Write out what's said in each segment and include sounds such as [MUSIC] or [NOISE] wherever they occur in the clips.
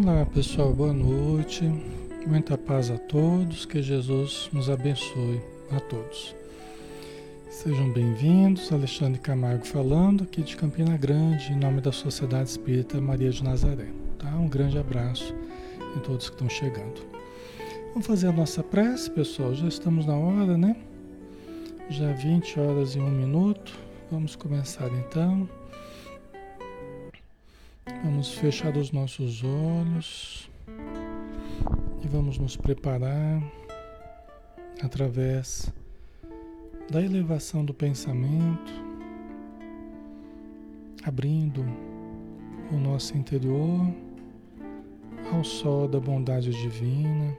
Olá pessoal, boa noite. Muita paz a todos, que Jesus nos abençoe a todos. Sejam bem-vindos, Alexandre Camargo falando aqui de Campina Grande, em nome da Sociedade Espírita Maria de Nazaré. Tá? Um grande abraço em todos que estão chegando. Vamos fazer a nossa prece, pessoal. Já estamos na hora, né? Já 20 horas e um minuto. Vamos começar então. Vamos fechar os nossos olhos e vamos nos preparar através da elevação do pensamento, abrindo o nosso interior ao sol da bondade divina.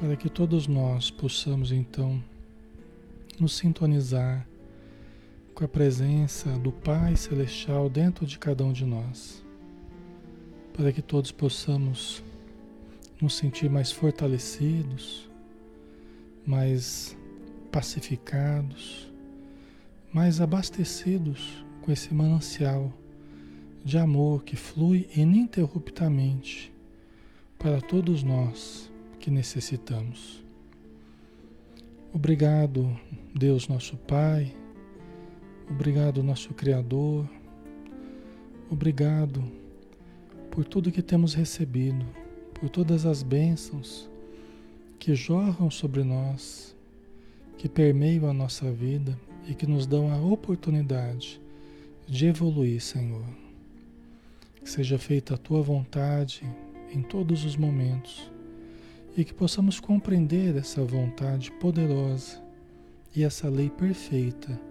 Para que todos nós possamos então nos sintonizar com a presença do Pai Celestial dentro de cada um de nós, para que todos possamos nos sentir mais fortalecidos, mais pacificados, mais abastecidos com esse manancial de amor que flui ininterruptamente para todos nós que necessitamos. Obrigado, Deus nosso Pai Obrigado, nosso Criador. Obrigado por tudo que temos recebido, por todas as bênçãos que jorram sobre nós, que permeiam a nossa vida e que nos dão a oportunidade de evoluir, Senhor. Que seja feita a tua vontade em todos os momentos e que possamos compreender essa vontade poderosa e essa lei perfeita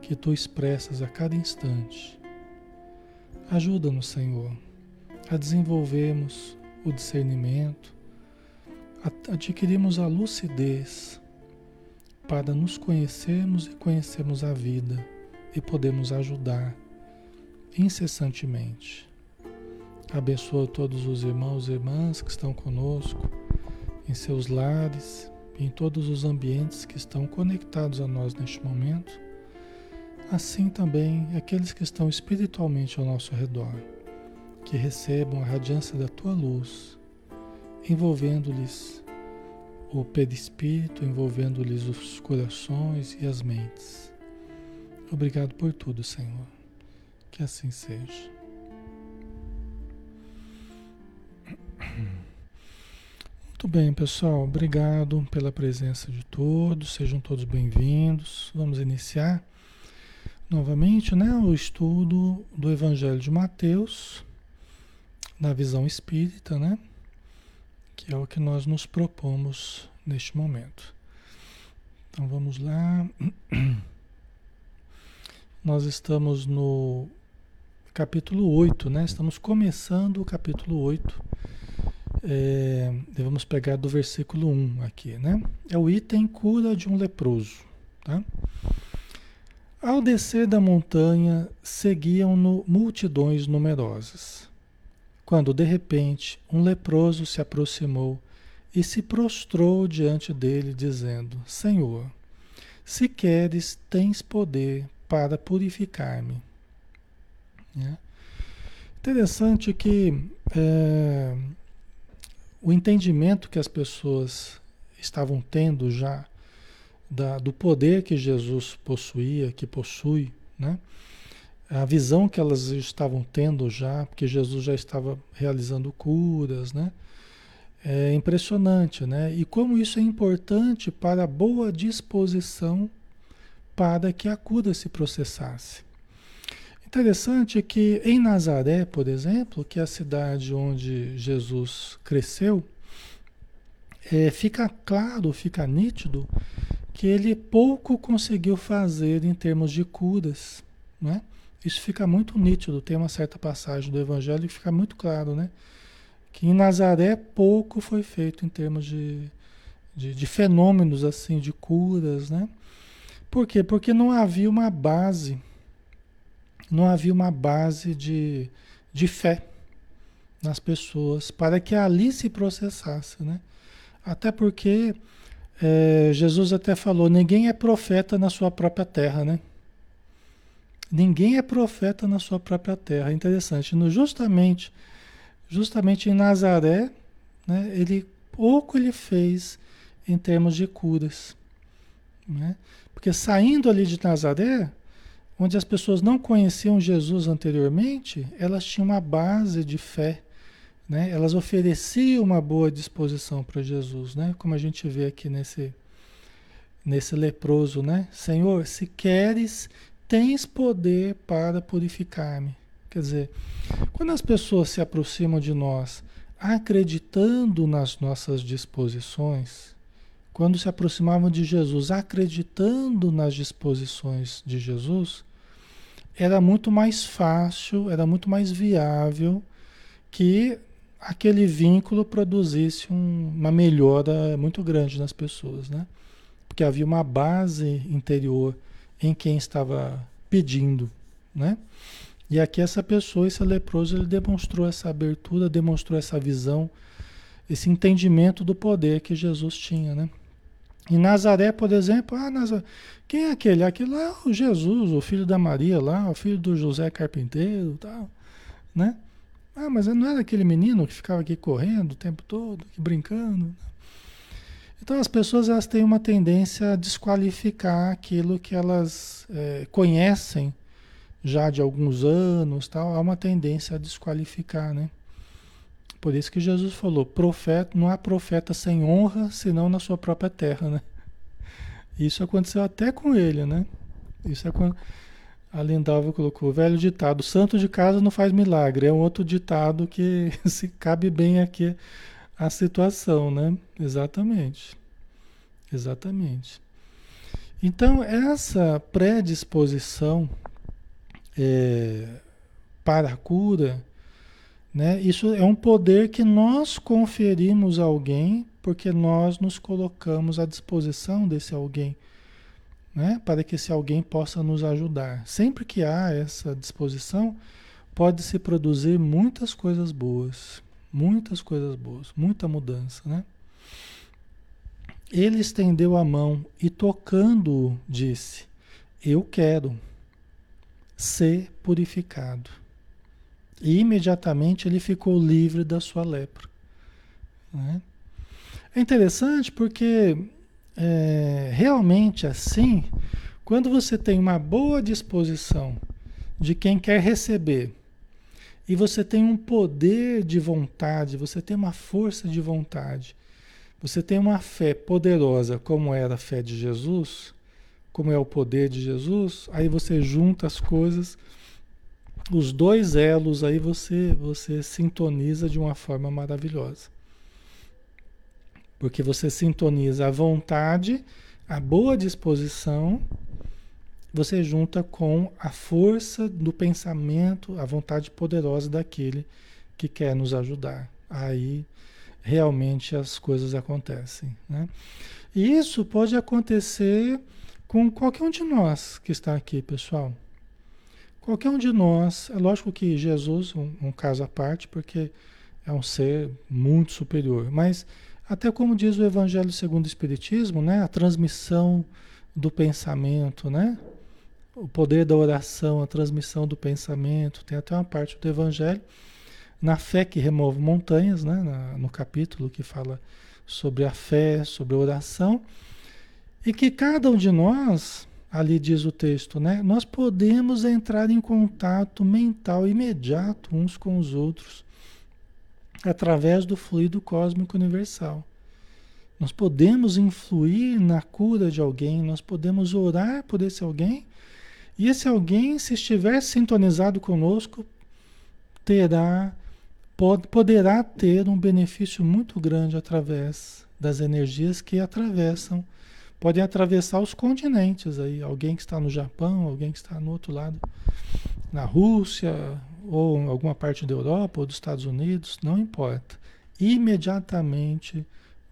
que tu expressas a cada instante. Ajuda-nos, Senhor, a desenvolvermos o discernimento, a adquirirmos a lucidez para nos conhecermos e conhecermos a vida e podemos ajudar incessantemente. Abençoa todos os irmãos e irmãs que estão conosco em seus lares, em todos os ambientes que estão conectados a nós neste momento assim também aqueles que estão espiritualmente ao nosso redor, que recebam a radiância da tua luz, envolvendo-lhes o perispírito, envolvendo-lhes os corações e as mentes. Obrigado por tudo, Senhor. Que assim seja. Muito bem, pessoal. Obrigado pela presença de todos. Sejam todos bem-vindos. Vamos iniciar novamente né, o estudo do Evangelho de Mateus, na visão espírita, né? Que é o que nós nos propomos neste momento. Então vamos lá. [CLEARS THROAT] Nós estamos no capítulo 8, né? Estamos começando o capítulo 8. É, devemos pegar do versículo 1 aqui, né? É o item cura de um leproso, tá? Ao descer da montanha, seguiam-no multidões numerosas. Quando de repente um leproso se aproximou e se prostrou diante dele, dizendo: Senhor, se queres, tens poder para purificar-me. É. Interessante que é, o entendimento que as pessoas estavam tendo já da, do poder que Jesus possuía, que possui, né? a visão que elas estavam tendo já, porque Jesus já estava realizando curas, né? É impressionante, né? E como isso é importante para a boa disposição para que a cura se processasse. Interessante que em Nazaré, por exemplo, que é a cidade onde Jesus cresceu, é, fica claro, fica nítido que ele pouco conseguiu fazer em termos de curas, né? Isso fica muito nítido, tem uma certa passagem do Evangelho que fica muito claro, né? Que em Nazaré pouco foi feito em termos de, de, de fenômenos assim, de curas, né? Por quê? Porque não havia uma base, não havia uma base de, de fé nas pessoas para que ali se processasse, né? Até porque é, Jesus até falou: ninguém é profeta na sua própria terra, né? Ninguém é profeta na sua própria terra. Interessante. No, justamente, justamente em Nazaré, né, ele pouco ele fez em termos de curas. Né? Porque saindo ali de Nazaré, onde as pessoas não conheciam Jesus anteriormente, elas tinham uma base de fé. Né? Elas ofereciam uma boa disposição para Jesus, né? como a gente vê aqui nesse, nesse leproso, né? Senhor, se queres, tens poder para purificar-me. Quer dizer, quando as pessoas se aproximam de nós acreditando nas nossas disposições, quando se aproximavam de Jesus acreditando nas disposições de Jesus, era muito mais fácil, era muito mais viável que aquele vínculo produzisse um, uma melhora muito grande nas pessoas, né? Porque havia uma base interior em quem estava pedindo, né? E aqui essa pessoa, esse leproso, ele demonstrou essa abertura, demonstrou essa visão, esse entendimento do poder que Jesus tinha, né? Em Nazaré, por exemplo, ah, Nazaré, quem é aquele? Aquele lá é o Jesus, o filho da Maria lá, o filho do José Carpinteiro, tal, né? Ah, mas não era aquele menino que ficava aqui correndo o tempo todo, brincando. Então as pessoas elas têm uma tendência a desqualificar aquilo que elas é, conhecem já de alguns anos, tal, há uma tendência a desqualificar, né? Por isso que Jesus falou, profeta, não há profeta sem honra, senão na sua própria terra, né? Isso aconteceu até com ele, né? Isso é quando a Lindalva colocou, velho ditado, santo de casa não faz milagre, é um outro ditado que [LAUGHS] se cabe bem aqui a situação, né? Exatamente. Exatamente. Então, essa predisposição é, para a cura, né? Isso é um poder que nós conferimos a alguém porque nós nos colocamos à disposição desse alguém, né? Para que esse alguém possa nos ajudar. Sempre que há essa disposição, pode se produzir muitas coisas boas, muitas coisas boas, muita mudança, né? Ele estendeu a mão e tocando-o disse: Eu quero ser purificado. E imediatamente ele ficou livre da sua lepra. Né? É interessante porque é, realmente assim, quando você tem uma boa disposição de quem quer receber, e você tem um poder de vontade, você tem uma força de vontade, você tem uma fé poderosa, como era a fé de Jesus, como é o poder de Jesus, aí você junta as coisas, os dois elos, aí você, você sintoniza de uma forma maravilhosa. Porque você sintoniza a vontade, a boa disposição, você junta com a força do pensamento, a vontade poderosa daquele que quer nos ajudar. Aí realmente as coisas acontecem. Né? E isso pode acontecer com qualquer um de nós que está aqui, pessoal. Qualquer um de nós, é lógico que Jesus, um, um caso à parte, porque é um ser muito superior, mas até como diz o Evangelho segundo o Espiritismo, né, a transmissão do pensamento, né, o poder da oração, a transmissão do pensamento, tem até uma parte do Evangelho na fé que remove montanhas, né, na, no capítulo que fala sobre a fé, sobre a oração. E que cada um de nós, ali diz o texto, né? Nós podemos entrar em contato mental imediato uns com os outros através do fluido cósmico universal. Nós podemos influir na cura de alguém, nós podemos orar por esse alguém, e esse alguém, se estiver sintonizado conosco, terá poderá ter um benefício muito grande através das energias que atravessam podem atravessar os continentes aí. Alguém que está no Japão, alguém que está no outro lado, na Rússia, ou em alguma parte da Europa ou dos Estados Unidos, não importa. Imediatamente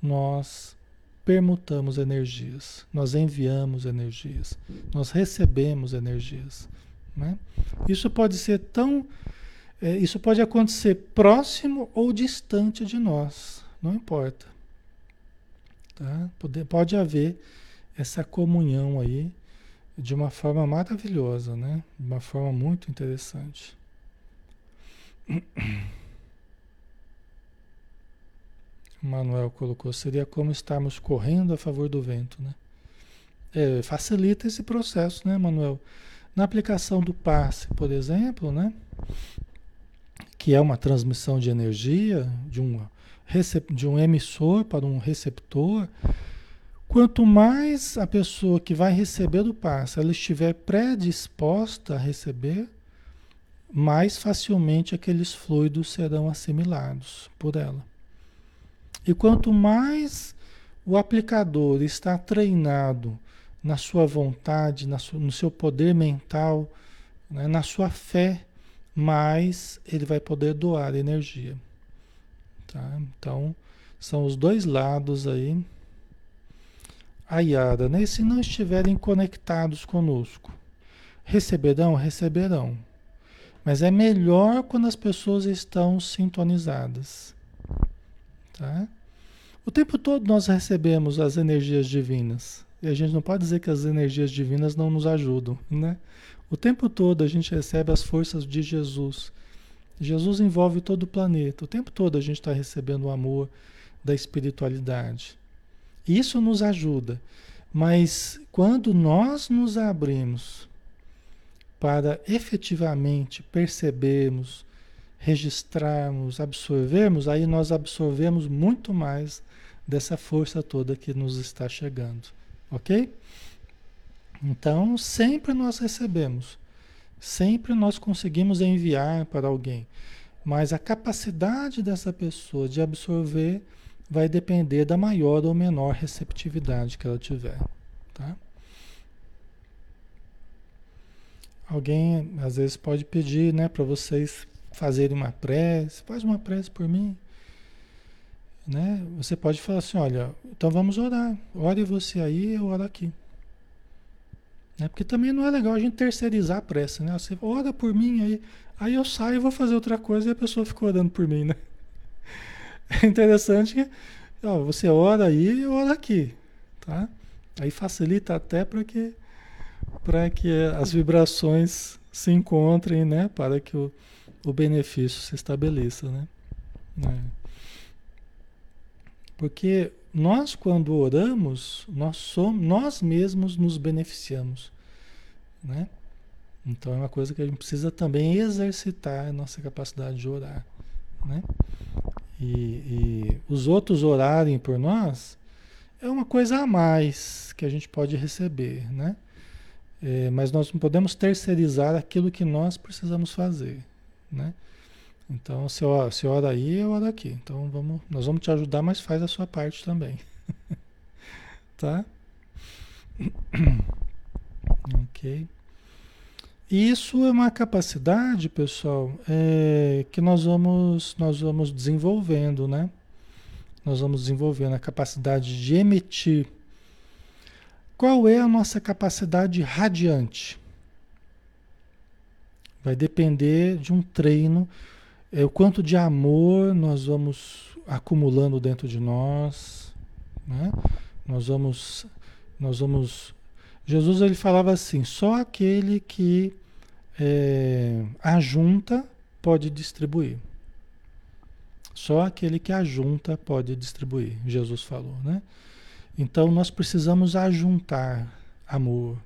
nós permutamos energias, nós enviamos energias, nós recebemos energias. Né? Isso pode ser tão. É, isso pode acontecer próximo ou distante de nós, não importa. Tá? Pode, pode haver essa comunhão aí de uma forma maravilhosa, né? De uma forma muito interessante. [COUGHS] Manuel colocou, seria como estarmos correndo a favor do vento, né? É, facilita esse processo, né, Manuel? Na aplicação do passe, por exemplo, né? Que é uma transmissão de energia de um, de um emissor para um receptor, Quanto mais a pessoa que vai receber do passe ela estiver predisposta a receber, mais facilmente aqueles fluidos serão assimilados por ela. E quanto mais o aplicador está treinado na sua vontade, na sua, no seu poder mental, né, na sua fé, mais ele vai poder doar energia. Tá? Então, são os dois lados aí a Yara, né? Se não estiverem conectados conosco, receberão, receberão. Mas é melhor quando as pessoas estão sintonizadas. Tá? O tempo todo nós recebemos as energias divinas. E a gente não pode dizer que as energias divinas não nos ajudam, né? O tempo todo a gente recebe as forças de Jesus. Jesus envolve todo o planeta. O tempo todo a gente está recebendo o amor da espiritualidade. Isso nos ajuda. Mas quando nós nos abrimos para efetivamente percebermos, registrarmos, absorvermos, aí nós absorvemos muito mais dessa força toda que nos está chegando. Ok? Então, sempre nós recebemos, sempre nós conseguimos enviar para alguém, mas a capacidade dessa pessoa de absorver vai depender da maior ou menor receptividade que ela tiver, tá? Alguém às vezes pode pedir, né, para vocês fazerem uma prece, faz uma prece por mim, né? Você pode falar assim, olha, então vamos orar, ore você aí, eu oro aqui. Né? Porque também não é legal a gente terceirizar a prece, né? Você ora por mim aí, aí eu saio e vou fazer outra coisa e a pessoa fica orando por mim, né? [LAUGHS] É interessante que ó, você ora aí e ora aqui, tá? Aí facilita até para que para que as vibrações se encontrem, né? Para que o, o benefício se estabeleça, né? É. Porque nós quando oramos, nós somos, nós mesmos nos beneficiamos, né? Então é uma coisa que a gente precisa também exercitar a nossa capacidade de orar, né? e, e os outros orarem por nós, é uma coisa a mais que a gente pode receber, né? É, mas nós não podemos terceirizar aquilo que nós precisamos fazer, né? Então, se ora, se ora aí, eu oro aqui. Então, vamos, nós vamos te ajudar, mas faz a sua parte também. [LAUGHS] tá? [COUGHS] ok. Isso é uma capacidade, pessoal, é, que nós vamos, nós vamos desenvolvendo, né? Nós vamos desenvolvendo a capacidade de emitir. Qual é a nossa capacidade radiante? Vai depender de um treino, é, o quanto de amor nós vamos acumulando dentro de nós, né? Nós vamos, nós vamos Jesus ele falava assim: só aquele que é, ajunta pode distribuir. Só aquele que ajunta pode distribuir, Jesus falou, né? Então nós precisamos ajuntar amor.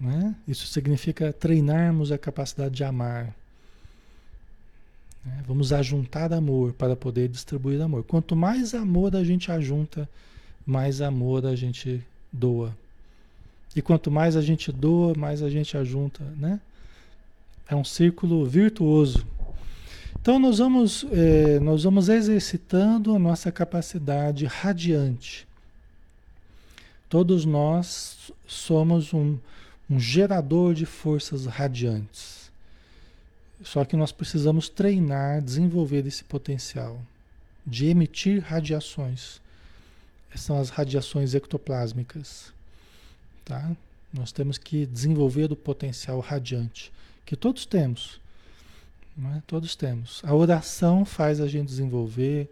Né? Isso significa treinarmos a capacidade de amar. Né? Vamos ajuntar amor para poder distribuir amor. Quanto mais amor a gente ajunta, mais amor a gente doa. E quanto mais a gente doa, mais a gente ajunta, né? É um círculo virtuoso. Então nós vamos, é, nós vamos exercitando a nossa capacidade radiante. Todos nós somos um, um gerador de forças radiantes. Só que nós precisamos treinar, desenvolver esse potencial de emitir radiações são as radiações ectoplásmicas. Tá? Nós temos que desenvolver o potencial radiante, que todos temos. Né? Todos temos. A oração faz a gente desenvolver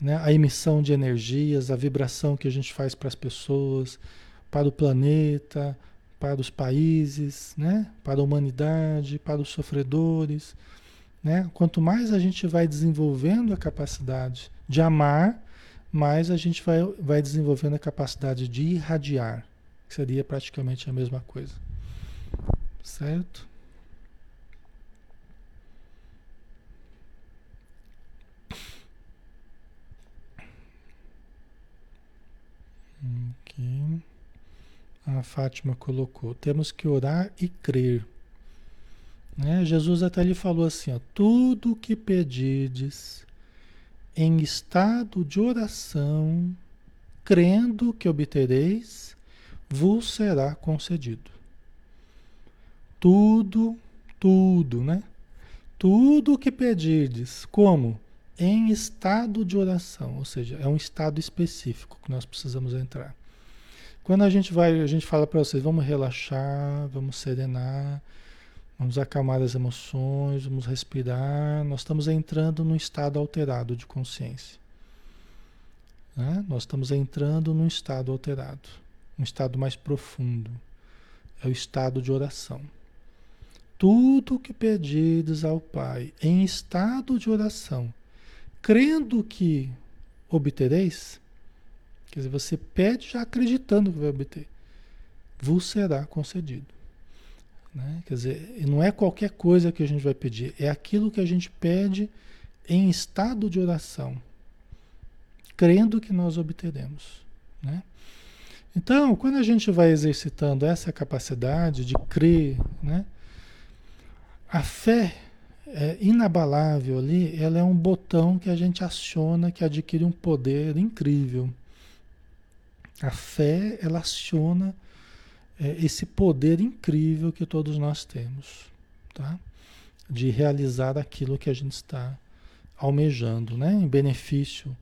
né? a emissão de energias, a vibração que a gente faz para as pessoas, para o planeta, para os países, né? para a humanidade, para os sofredores. Né? Quanto mais a gente vai desenvolvendo a capacidade de amar, mais a gente vai, vai desenvolvendo a capacidade de irradiar, que seria praticamente a mesma coisa. Certo? Aqui. A Fátima colocou: temos que orar e crer. Né? Jesus até lhe falou assim: ó, tudo que pedirdes em estado de oração, crendo que obtereis, vos será concedido. Tudo, tudo, né? Tudo que pedirdes, como? Em estado de oração, ou seja, é um estado específico que nós precisamos entrar. Quando a gente vai, a gente fala para vocês, vamos relaxar, vamos serenar, vamos acalmar as emoções, vamos respirar. Nós estamos entrando num estado alterado de consciência. Né? Nós estamos entrando num estado alterado, um estado mais profundo. É o estado de oração. Tudo que pedides ao Pai em estado de oração, crendo que obtereis, Quer dizer, você pede já acreditando que vai obter. Vos será concedido. Né? Quer dizer, não é qualquer coisa que a gente vai pedir, é aquilo que a gente pede em estado de oração, crendo que nós obteremos. Né? Então, quando a gente vai exercitando essa capacidade de crer, né? a fé é inabalável ali, ela é um botão que a gente aciona que adquire um poder incrível. A fé, ela aciona é, esse poder incrível que todos nós temos, tá? De realizar aquilo que a gente está almejando, né? Em benefício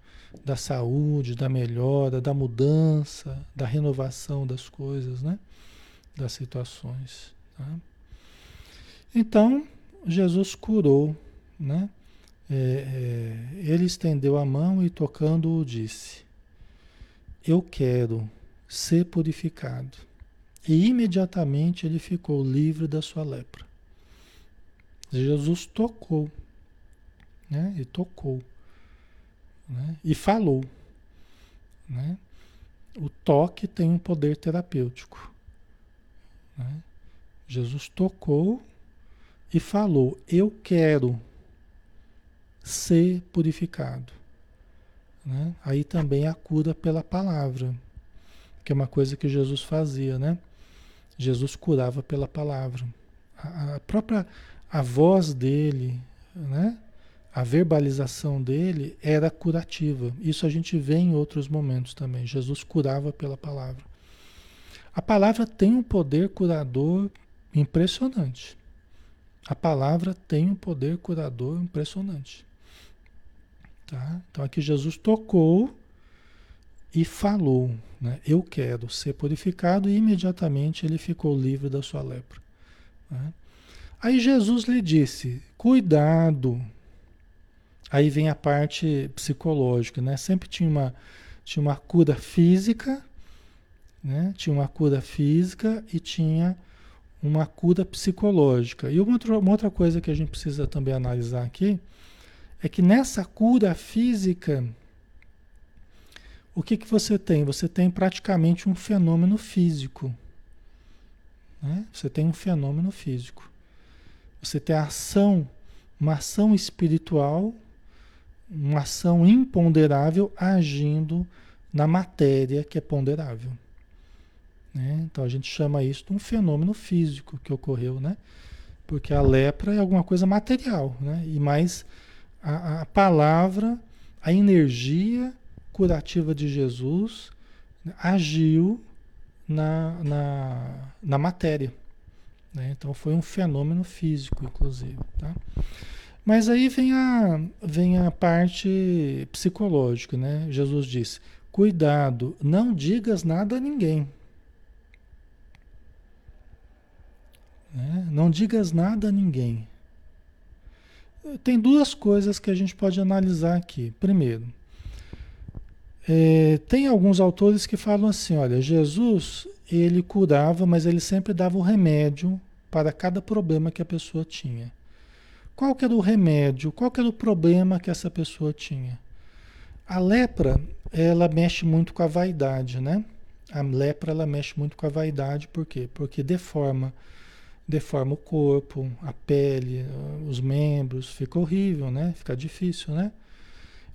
da saúde, da melhora, da mudança, da renovação das coisas, né? Das situações, tá? Então, Jesus curou, né? É, é, ele estendeu a mão e tocando-o disse: eu quero ser purificado. E imediatamente ele ficou livre da sua lepra. Jesus tocou, né? E tocou, né? E falou, né? O toque tem um poder terapêutico. Né? Jesus tocou e falou: Eu quero ser purificado. Né? Aí também a cura pela palavra, que é uma coisa que Jesus fazia, né? Jesus curava pela palavra. A, a própria a voz dele, né? A verbalização dele era curativa. Isso a gente vê em outros momentos também. Jesus curava pela palavra. A palavra tem um poder curador impressionante. A palavra tem um poder curador impressionante. Tá? Então aqui Jesus tocou e falou, né? eu quero ser purificado, e imediatamente ele ficou livre da sua lepra. Né? Aí Jesus lhe disse: cuidado. Aí vem a parte psicológica, né? Sempre tinha uma, tinha uma cura física, né? Tinha uma cura física e tinha uma cura psicológica. E uma outra, uma outra coisa que a gente precisa também analisar aqui é que nessa cura física, o que, que você tem? Você tem praticamente um fenômeno físico. Né? Você tem um fenômeno físico. Você tem a ação, uma ação espiritual, uma ação imponderável agindo na matéria que é ponderável. Né? Então a gente chama isso de um fenômeno físico que ocorreu, né? Porque a lepra é alguma coisa material, né? E mais a, a palavra, a energia curativa de Jesus né, agiu na, na, na matéria. Né? Então foi um fenômeno físico, inclusive. Tá? Mas aí vem a, vem a parte psicológica, né? Jesus disse: cuidado, não digas nada a ninguém. Né? Não digas nada a ninguém. Tem duas coisas que a gente pode analisar aqui. Primeiro, É, tem alguns autores que falam assim, olha, Jesus ele curava, mas ele sempre dava o remédio para cada problema que a pessoa tinha. Qual que era o remédio? Qual que era o problema que essa pessoa tinha? A lepra, ela mexe muito com a vaidade, né? A lepra, ela mexe muito com a vaidade, por quê? Porque deforma, deforma o corpo, a pele, os membros, fica horrível, né? Fica difícil, né?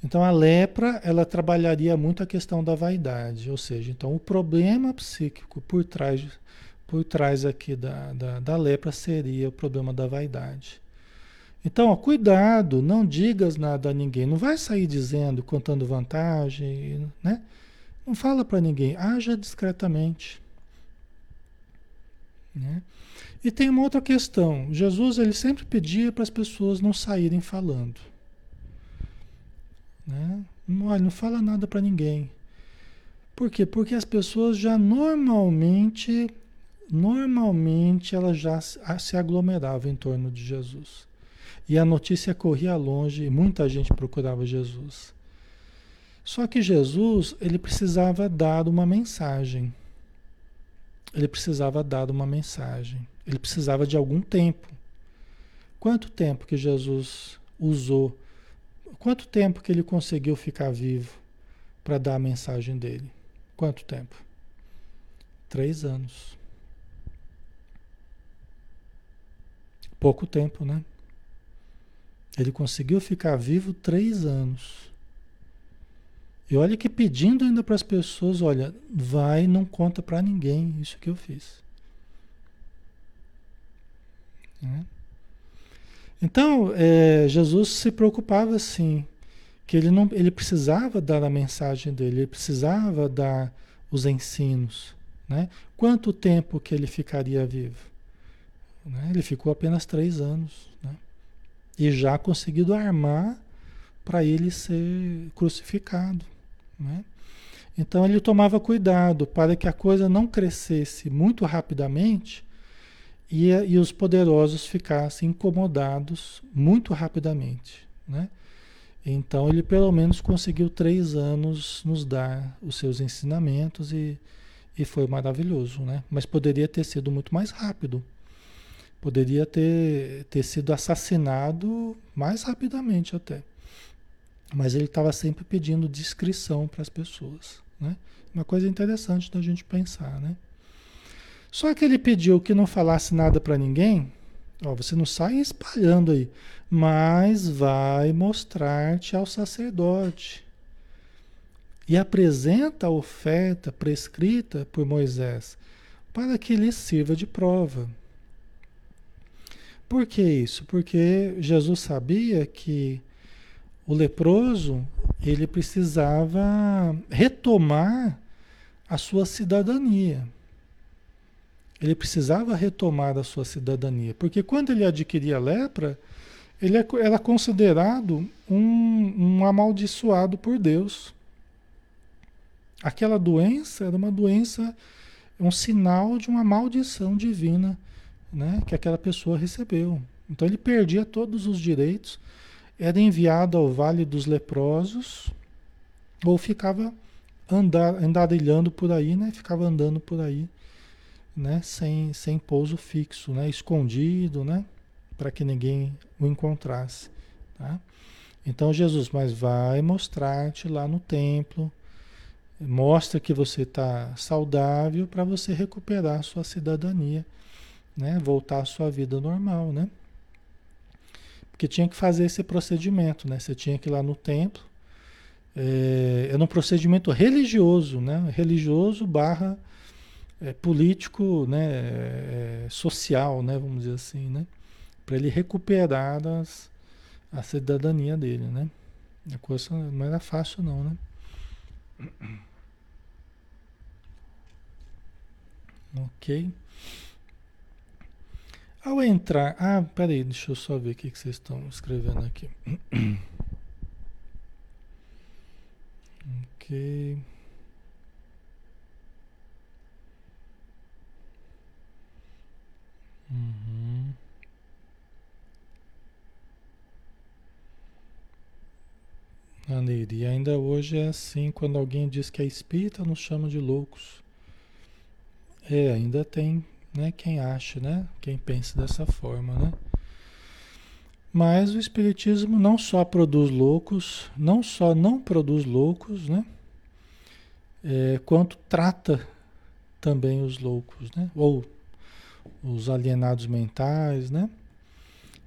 Então a lepra, ela trabalharia muito a questão da vaidade, ou seja, então o problema psíquico por trás, por trás aqui da, da, da lepra seria o problema da vaidade. Então, ó, cuidado, não digas nada a ninguém, não vai sair dizendo, contando vantagem, né? Não fala para ninguém, haja discretamente. Né? E tem uma outra questão. Jesus ele sempre pedia para as pessoas não saírem falando. Né? Olha, não fala nada para ninguém. Por quê? Porque as pessoas já normalmente, normalmente elas já se aglomeravam em torno de Jesus. E a notícia corria longe e muita gente procurava Jesus. Só que Jesus, ele precisava dar uma mensagem. Ele precisava dar uma mensagem. Ele precisava de algum tempo. Quanto tempo que Jesus usou Quanto tempo que ele conseguiu ficar vivo para dar a mensagem dele? Quanto tempo? Três anos. Pouco tempo, né? Ele conseguiu ficar vivo três anos. E olha que pedindo ainda para as pessoas, olha, vai, não conta para ninguém isso que eu fiz. Né? Então, é, Jesus se preocupava assim, que ele, não, ele precisava dar a mensagem dele, ele precisava dar os ensinos. Né? Quanto tempo que ele ficaria vivo? Né? Ele ficou apenas três anos. Né? E já conseguido armar para ele ser crucificado. Né? Então ele tomava cuidado para que a coisa não crescesse muito rapidamente e, e os poderosos ficassem incomodados muito rapidamente. Né? Então ele pelo menos conseguiu três anos nos dar os seus ensinamentos e, e foi maravilhoso, né? Mas poderia ter sido muito mais rápido. Poderia ter, ter sido assassinado mais rapidamente até. Mas ele estava sempre pedindo discrição para as pessoas, né? Uma coisa interessante da gente pensar, né? Só que ele pediu que não falasse nada para ninguém. Ó, você não sai espalhando aí, mas vai mostrar-te ao sacerdote. E apresenta a oferta prescrita por Moisés, para que lhe sirva de prova. Por que isso? Porque Jesus sabia que o leproso ele precisava retomar a sua cidadania ele precisava retomar a sua cidadania, porque quando ele adquiria a lepra, ele é era considerado um, um amaldiçoado por Deus. Aquela doença era uma doença, um sinal de uma maldição divina né, que aquela pessoa recebeu. Então ele perdia todos os direitos, era enviado ao Vale dos Leprosos, ou ficava andar, andarilhando por aí, né, ficava andando por aí né, sem, sem pouso fixo, né, escondido, né, para que ninguém o encontrasse. Tá? Então Jesus, mas vai mostrar-te lá no templo, mostra que você está saudável para você recuperar a sua cidadania, né, voltar à sua vida normal, né? Porque tinha que fazer esse procedimento, né? Você tinha que ir lá no templo, é, era um procedimento religioso, né? Religioso barra é, político, né, é, social, né, vamos dizer assim, né, para ele recuperar as, a cidadania dele, né. A coisa não era fácil não, né. Ok. Ao entrar, ah, peraí, deixa eu só ver o que vocês estão escrevendo aqui. [CLEARS THROAT] ok. Uhum. E ainda hoje é assim, quando alguém diz que é espírita, nos chama de loucos. É, ainda tem né, quem acha, né? Quem pensa dessa forma, né? Mas o Espiritismo não só produz loucos, não só não produz loucos, né? É, quanto trata também os loucos, né? Ou os alienados mentais, né?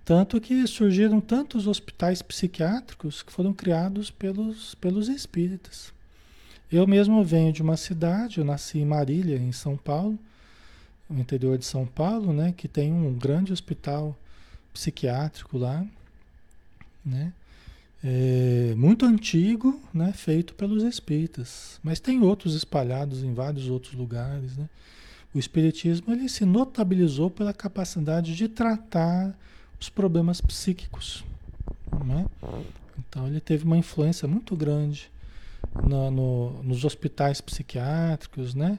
Tanto que surgiram tantos hospitais psiquiátricos que foram criados pelos, pelos espíritas. Eu mesmo venho de uma cidade, eu nasci em Marília, em São Paulo, no interior de São Paulo, né, que tem um grande hospital psiquiátrico lá, né? É, muito antigo, né, feito pelos espíritas, mas tem outros espalhados em vários outros lugares, né? O espiritismo ele se notabilizou pela capacidade de tratar os problemas psíquicos, né? Então ele teve uma influência muito grande na, no, nos hospitais psiquiátricos, né?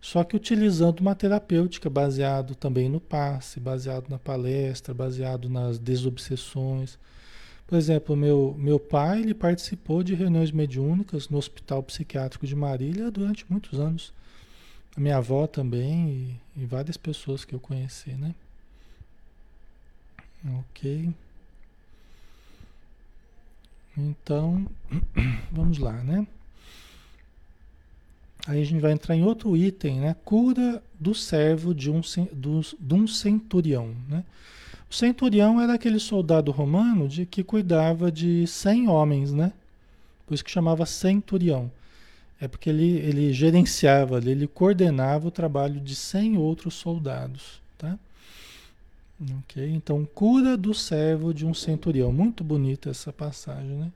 Só que utilizando uma terapêutica baseado também no passe, baseado na palestra, baseado nas desobsessões. Por exemplo, meu, meu pai ele participou de reuniões mediúnicas no Hospital Psiquiátrico de Marília durante muitos anos. A minha avó também e, e várias pessoas que eu conheci, né? Ok. Então, [CLEARS THROAT] vamos lá, né? Aí a gente vai entrar em outro item, né? Cura do servo de um, do, de um centurião, né? O centurião era aquele soldado romano de que cuidava de 100 homens, né? Por isso que chamava centurião. É porque ele, ele gerenciava, ele coordenava o trabalho de 100 outros soldados, tá? Ok? Então, cura do servo de um centurião. Muito bonita essa passagem, né?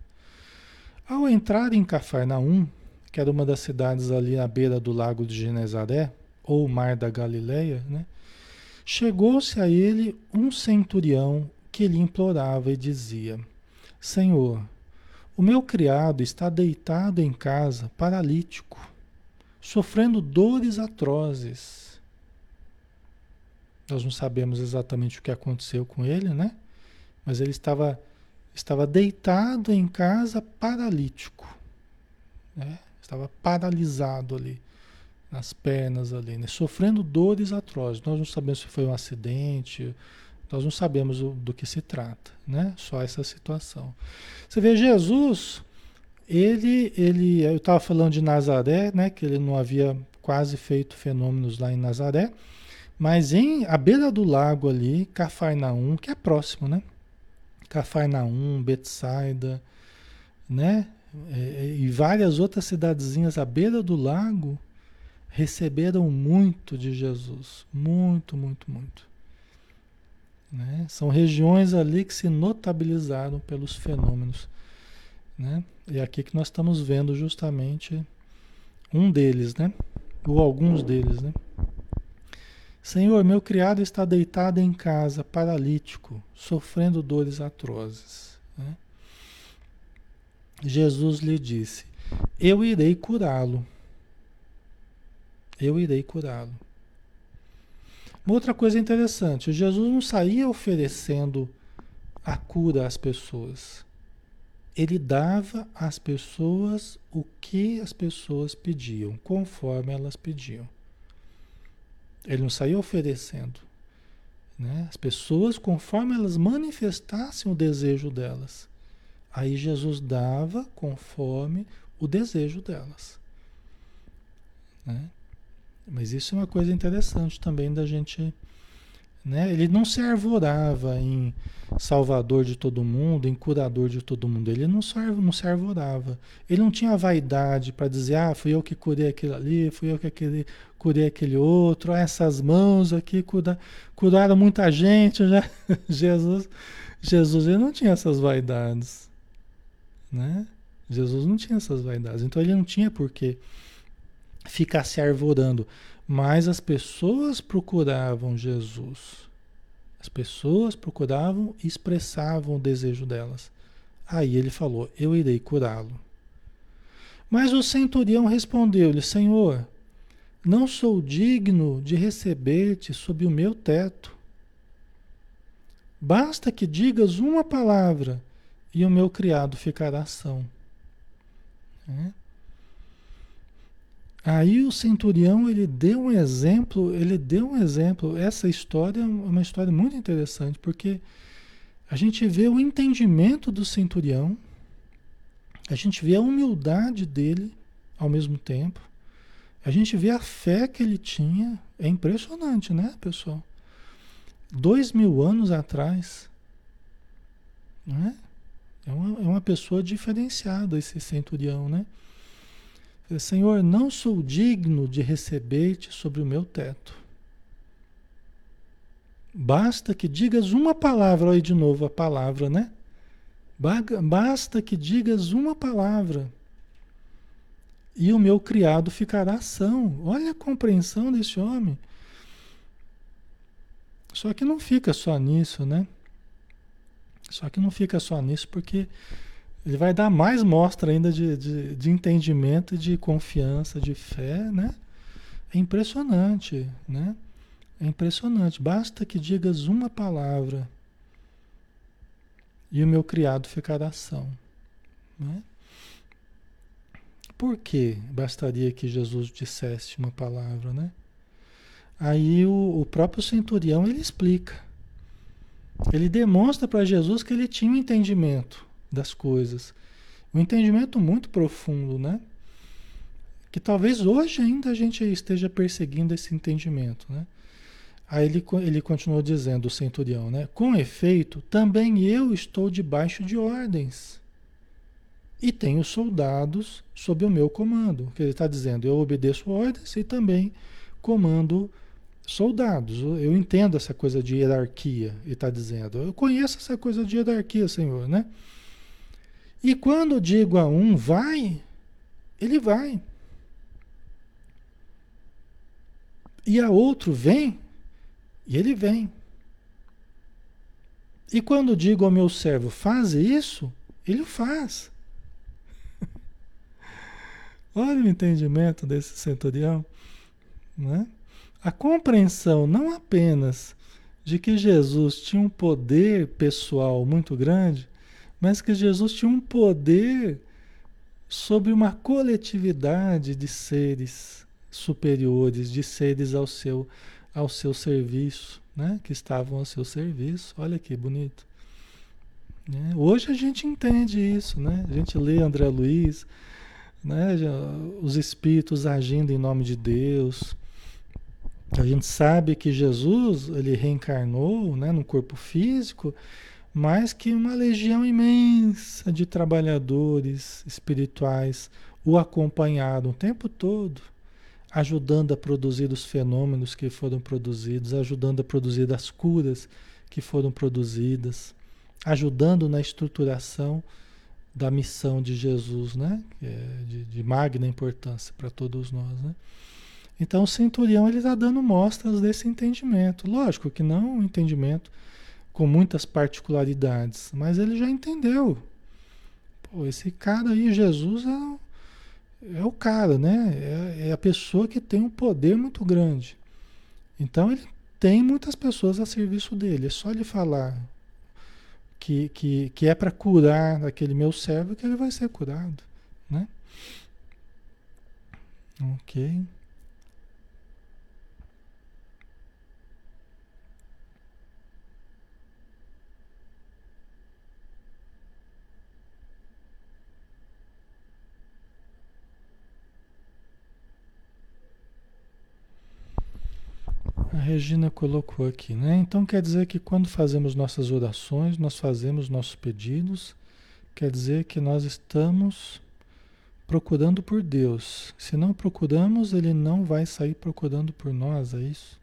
Ao entrar em Cafarnaum, que era uma das cidades ali à beira do lago de Genezaré, ou Mar da Galileia, né? Chegou-se a ele um centurião que lhe implorava e dizia: Senhor, o meu criado está deitado em casa, paralítico, sofrendo dores atrozes. Nós não sabemos exatamente o que aconteceu com ele, né? Mas ele estava, estava deitado em casa, paralítico. Né? estava paralisado ali, nas pernas ali, né? sofrendo dores atrozes. Nós não sabemos se foi um acidente, nós não sabemos do, do que se trata, né? Só essa situação. Você vê Jesus, ele, ele, eu estava falando de Nazaré, né? Que ele não havia quase feito fenômenos lá em Nazaré, mas em à beira do lago ali, Cafarnaum, que é próximo, né? Cafarnaum, Betsaida, né? É, é, e várias outras cidadezinhas à beira do lago receberam muito de Jesus. Muito, muito, muito. Né? São regiões ali que se notabilizaram pelos fenômenos. Né? E é aqui que nós estamos vendo justamente um deles, né? Ou alguns deles, né? Senhor, meu criado está deitado em casa, paralítico, sofrendo dores atrozes. Né? Jesus lhe disse: Eu irei curá-lo. Eu irei curá-lo. Uma outra coisa interessante: Jesus não saía oferecendo a cura às pessoas. Ele dava às pessoas o que as pessoas pediam, conforme elas pediam. Ele não saía oferecendo. Né? As pessoas, conforme elas manifestassem o desejo delas. Aí Jesus dava conforme o desejo delas. Né? Mas isso é uma coisa interessante também da gente. Né? Ele não se arvorava em salvador de todo mundo, em curador de todo mundo. Ele não se, não se arvorava. Ele não tinha vaidade para dizer, ah, fui eu que curei aquilo ali, fui eu que aquele, curei aquele outro, ah, essas mãos aqui cura, curaram muita gente. Já. [LAUGHS] Jesus, Jesus ele não tinha essas vaidades. Né? Jesus não tinha essas vaidades, então ele não tinha por que ficar se arvorando. Mas as pessoas procuravam Jesus. As pessoas procuravam e expressavam o desejo delas. Aí ele falou: Eu irei curá-lo. Mas o centurião respondeu-lhe: Senhor, não sou digno de receber-te sob o meu teto. Basta que digas uma palavra e o meu criado ficará são. Né? Aí o centurião ele deu um exemplo, ele deu um exemplo. Essa história é uma história muito interessante porque a gente vê o entendimento do centurião, a gente vê a humildade dele ao mesmo tempo, a gente vê a fé que ele tinha. É impressionante, né, pessoal? Dois mil anos atrás, né? É uma, é uma pessoa diferenciada esse centurião, né? Senhor, não sou digno de receber-te sobre o meu teto. Basta que digas uma palavra, aí de novo a palavra, né? Basta que digas uma palavra e o meu criado ficará são. Olha a compreensão desse homem. Só que não fica só nisso, né? Só que não fica só nisso porque ele vai dar mais mostra ainda de, de, de entendimento, de confiança, de fé, né? É impressionante, né? É impressionante. Basta que digas uma palavra e o meu criado ficará são. Né? Por que bastaria que Jesus dissesse uma palavra, né? Aí o, o próprio centurião ele explica. Ele demonstra para Jesus que ele tinha um entendimento das coisas. Um entendimento muito profundo, né? Que talvez hoje ainda a gente esteja perseguindo esse entendimento, né? Aí ele, ele continuou dizendo, o centurião, né? Com efeito, também eu estou debaixo de ordens. E tenho soldados sob o meu comando. Que ele está dizendo, eu obedeço ordens e também comando soldados. Eu entendo essa coisa de hierarquia, ele está dizendo. Eu conheço essa coisa de hierarquia, Senhor, né? E quando digo a um vai, ele vai. E a outro vem, e ele vem. E quando digo ao meu servo faz isso, ele faz. [LAUGHS] Olha o entendimento desse centurião. Né? A compreensão não apenas de que Jesus tinha um poder pessoal muito grande, mas que Jesus tinha um poder sobre uma coletividade de seres superiores, de seres ao seu, ao seu serviço, né? que estavam ao seu serviço. Olha que bonito. Né? Hoje a gente entende isso, né? a gente lê André Luiz, né? os espíritos agindo em nome de Deus. A gente sabe que Jesus ele reencarnou né, no corpo físico mais que uma legião imensa de trabalhadores espirituais o acompanharam o tempo todo, ajudando a produzir os fenômenos que foram produzidos, ajudando a produzir as curas que foram produzidas, ajudando na estruturação da missão de Jesus, né? É de, de magna importância para todos nós, né? Então o centurião ele está dando mostras desse entendimento. Lógico que não um entendimento com muitas particularidades, mas ele já entendeu. Pô, esse cara aí, Jesus, é, é o cara, né? É, é, a pessoa que tem um poder muito grande. Então ele tem muitas pessoas a serviço dele. É só ele falar que, que, que é para curar aquele meu servo que ele vai ser curado, né? Ok. A Regina colocou aqui, né? Então quer dizer que quando fazemos nossas orações, nós fazemos nossos pedidos, quer dizer que nós estamos procurando por Deus. Se não procuramos, ele não vai sair procurando por nós, é isso?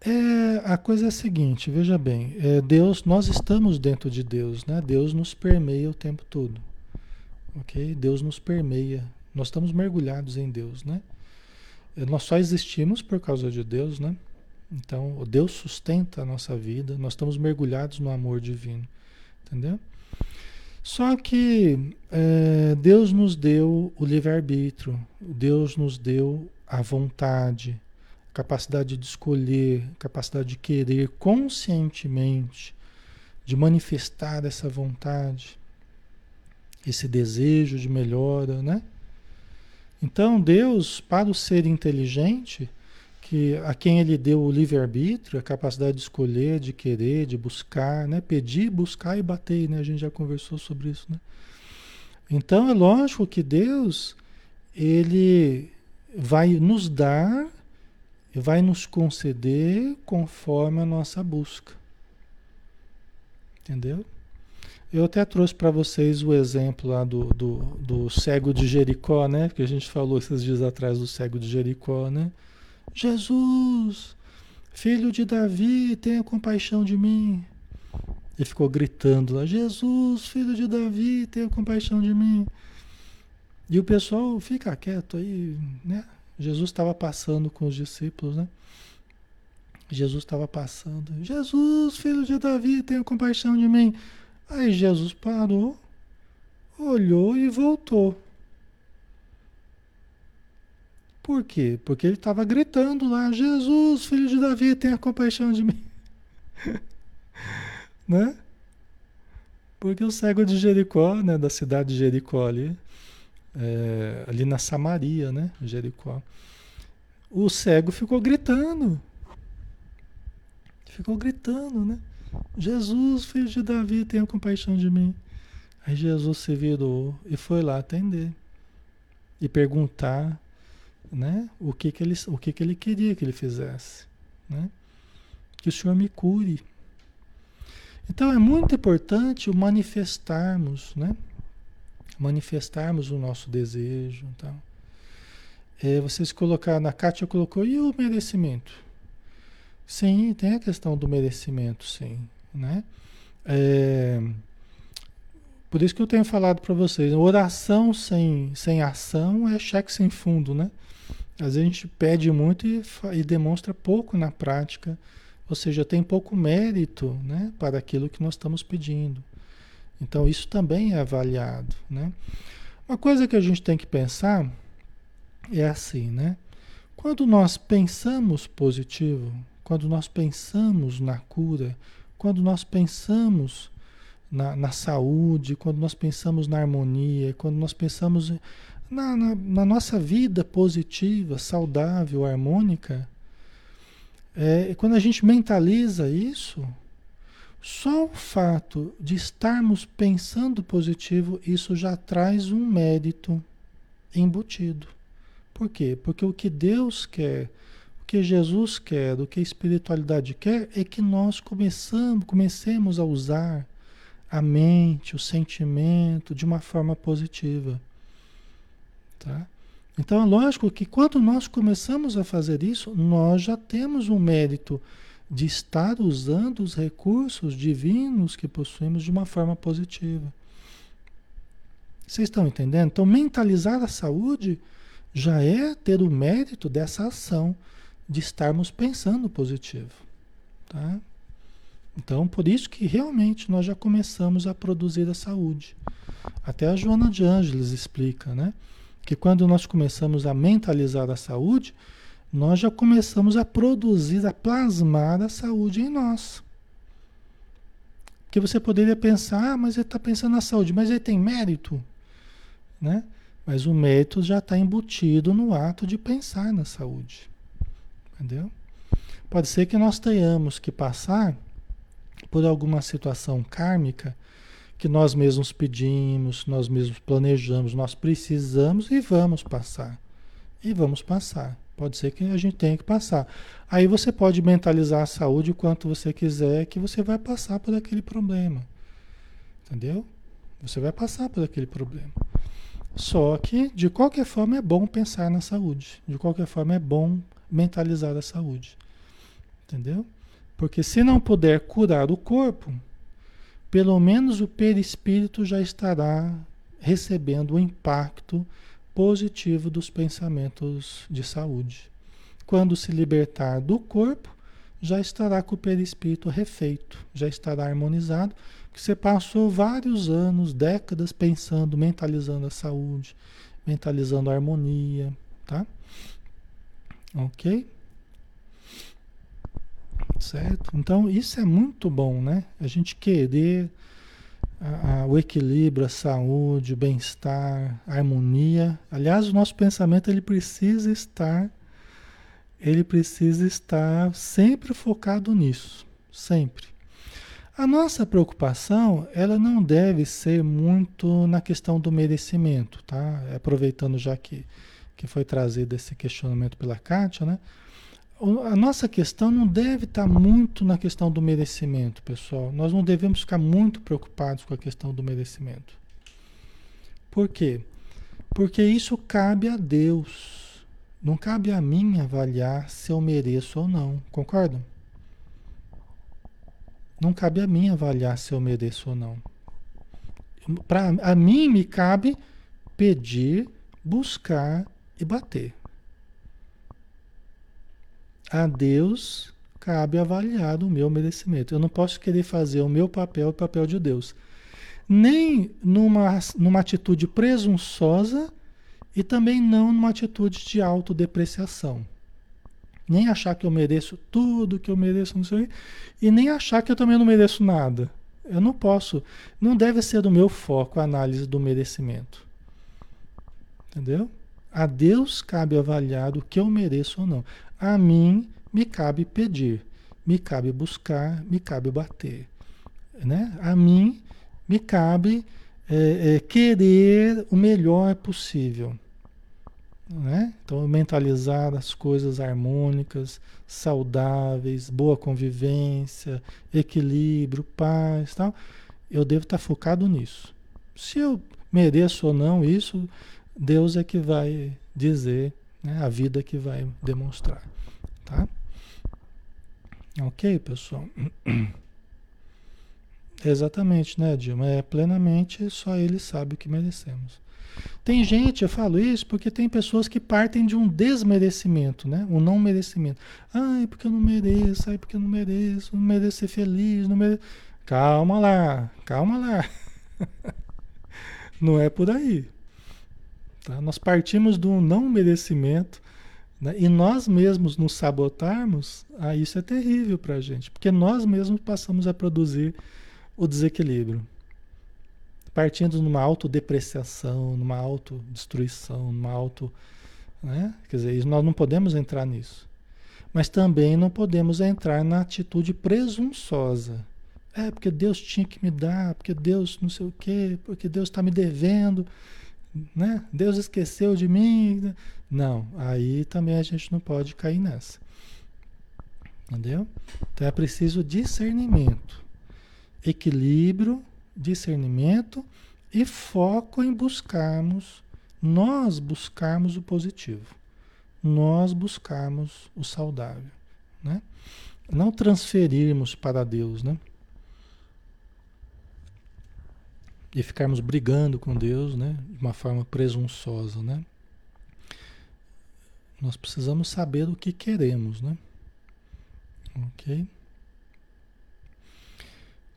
É, a coisa é a seguinte, veja bem, é, Deus, nós estamos dentro de Deus, né? Deus nos permeia o tempo todo, ok? Deus nos permeia, nós estamos mergulhados em Deus, né? Nós só existimos por causa de Deus, né? Então, Deus sustenta a nossa vida, nós estamos mergulhados no amor divino, entendeu? Só que é, Deus nos deu o livre-arbítrio, Deus nos deu a vontade, a capacidade de escolher, capacidade de querer conscientemente, de manifestar essa vontade. esse desejo de melhora, né? Então Deus, para o ser inteligente, que a quem ele deu o livre-arbítrio, a capacidade de escolher, de querer, de buscar, né? Pedir, buscar e bater, né? A gente já conversou sobre isso, né? Então é lógico que Deus, ele vai nos dar, vai nos conceder conforme a nossa busca. Entendeu? Eu até trouxe para vocês o exemplo lá do, do, do, cego de Jericó, né? Que a gente falou esses dias atrás do cego de Jericó, né? Jesus, filho de Davi, tenha compaixão de mim. Ele ficou gritando lá: Jesus, filho de Davi, tenha compaixão de mim. E o pessoal fica quieto aí, né? Jesus estava passando com os discípulos, né? Jesus estava passando. Jesus, filho de Davi, tenha compaixão de mim. Aí Jesus parou, olhou e voltou. Por quê? Porque ele estava gritando lá: Jesus, filho de Davi, tenha compaixão de mim. [LAUGHS] né? Porque o cego de Jericó, né, da cidade de Jericó ali, é, ali na Samaria, né, Jericó, o cego ficou gritando. Ficou gritando, né? Jesus, filho de Davi, tenha compaixão de mim. Aí Jesus se virou e foi lá atender e perguntar, né, o que que ele, o que que ele queria que ele fizesse, né? Que o Senhor me cure. Então é muito importante o manifestarmos, né? Manifestarmos o nosso desejo, então. É, vocês colocaram, a Kátia colocou, e o merecimento? Sim, tem a questão do merecimento, sim. Né? É, por isso que eu tenho falado para vocês, oração sem, sem ação é cheque sem fundo, né? Às vezes a gente pede muito e, e demonstra pouco na prática, ou seja, tem pouco mérito né, para aquilo que nós estamos pedindo. Então isso também é avaliado, né? Uma coisa que a gente tem que pensar é assim, né? Quando nós pensamos positivo, quando nós pensamos na cura, quando nós pensamos na, na saúde, quando nós pensamos na harmonia, quando nós pensamos na, na, na nossa vida positiva, saudável, harmônica, é, quando a gente mentaliza isso, só o fato de estarmos pensando positivo, isso já traz um mérito embutido. Por quê? Porque o que Deus quer que Jesus quer, o que a espiritualidade quer, é que nós começamos, comecemos a usar a mente, o sentimento de uma forma positiva. Tá? Então é lógico que quando nós começamos a fazer isso, nós já temos um mérito de estar usando os recursos divinos que possuímos de uma forma positiva. Vocês estão entendendo? Então, mentalizar a saúde já é ter o mérito dessa ação de estarmos pensando positivo. Tá? Então, por isso que realmente nós já começamos a produzir a saúde. Até a Joana de Ângeles explica, né? Que quando nós começamos a mentalizar a saúde, nós já começamos a produzir, a plasmar a saúde em nós. Porque você poderia pensar, ah, mas ele está pensando na saúde, mas ele tem mérito, né? Mas o mérito já está embutido no ato de pensar na saúde. Entendeu? Pode ser que nós tenhamos que passar por alguma situação kármica que nós mesmos pedimos, nós mesmos planejamos, nós precisamos e vamos passar. E vamos passar. Pode ser que a gente tenha que passar. Aí você pode mentalizar a saúde o quanto você quiser, que você vai passar por aquele problema. Entendeu? Você vai passar por aquele problema. Só que, de qualquer forma, é bom pensar na saúde. De qualquer forma, é bom mentalizar a saúde. Entendeu? Porque se não puder curar o corpo, pelo menos o perispírito já estará recebendo o impacto positivo dos pensamentos de saúde. Quando se libertar do corpo, já estará com o perispírito refeito, já estará harmonizado, que você passou vários anos, décadas pensando, mentalizando a saúde, mentalizando a harmonia, tá? Ok? Certo? Então, isso é muito bom, né? A gente querer a, a, o equilíbrio, a saúde, o bem-estar, a harmonia. Aliás, o nosso pensamento ele precisa estar ele precisa estar sempre focado nisso, sempre. A nossa preocupação, ela não deve ser muito na questão do merecimento, tá? Aproveitando já que, que foi trazido esse questionamento pela Kátia, né? A nossa questão não deve estar muito na questão do merecimento, pessoal. Nós não devemos ficar muito preocupados com a questão do merecimento. Por quê? Porque isso cabe a Deus. Não cabe a mim avaliar se eu mereço ou não. Concordam? Não cabe a mim avaliar se eu mereço ou não. Para a mim me cabe pedir, buscar e bater. A Deus cabe avaliar o meu merecimento. Eu não posso querer fazer o meu papel o papel de Deus. Nem numa, numa atitude presunçosa e também não numa atitude de autodepreciação. Nem achar que eu mereço tudo que eu mereço, não sei, e nem achar que eu também não mereço nada. Eu não posso, não deve ser do meu foco a análise do merecimento. Entendeu? A Deus cabe avaliar o que eu mereço ou não. A mim me cabe pedir, me cabe buscar, me cabe bater. Né? A mim me cabe é, é, querer o melhor possível. Né? Então, mentalizar as coisas harmônicas, saudáveis, boa convivência, equilíbrio, paz, tal. Eu devo estar focado nisso. Se eu mereço ou não isso, Deus é que vai dizer, né? a vida que vai demonstrar. Tá? Ok, pessoal? [CLEARS THROAT] Exatamente, né, Dilma? É plenamente só ele sabe o que merecemos. Tem gente, eu falo isso porque tem pessoas que partem de um desmerecimento, né? Um não merecimento. Ai, porque eu não mereço, ai, porque eu não mereço, não mereço ser feliz, não mereço. Calma lá, calma lá. [LAUGHS] não é por aí. Tá? Nós partimos do não merecimento né? E nós mesmos nos sabotarmos, ah, isso é terrível para a gente, porque nós mesmos passamos a produzir o desequilíbrio. Partindo numa autodepreciação, numa autodestruição, numa auto. Né? Quer dizer, nós não podemos entrar nisso. Mas também não podemos entrar na atitude presunçosa. É, porque Deus tinha que me dar, porque Deus não sei o quê, porque Deus está me devendo né? Deus esqueceu de mim. Não, aí também a gente não pode cair nessa. Entendeu? Então é preciso discernimento, equilíbrio, discernimento e foco em buscarmos, nós buscarmos o positivo, nós buscarmos o saudável, né? Não transferirmos para Deus, né? E ficarmos brigando com Deus, né, de uma forma presunçosa, né? Nós precisamos saber o que queremos, né? Ok?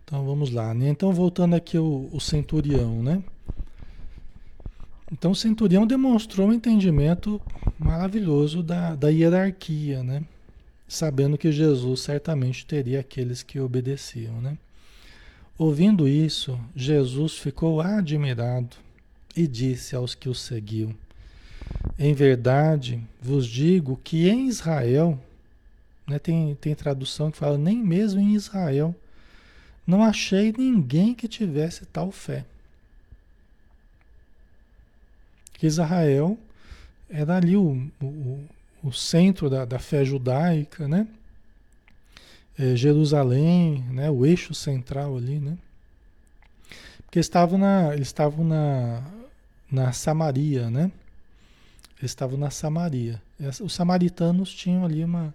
Então vamos lá, né? Então voltando aqui o, o centurião, né? Então o centurião demonstrou um entendimento maravilhoso da, da hierarquia, né? Sabendo que Jesus certamente teria aqueles que obedeciam, né? Ouvindo isso, Jesus ficou admirado e disse aos que o seguiam: Em verdade vos digo que em Israel, né, tem, tem tradução que fala, nem mesmo em Israel, não achei ninguém que tivesse tal fé. Que Israel era ali o, o, o centro da, da fé judaica, né? É, Jerusalém, né, o eixo central ali, né? Porque estavam na, eles estavam na, na Samaria, né? Eles estavam na Samaria. Os samaritanos tinham ali uma,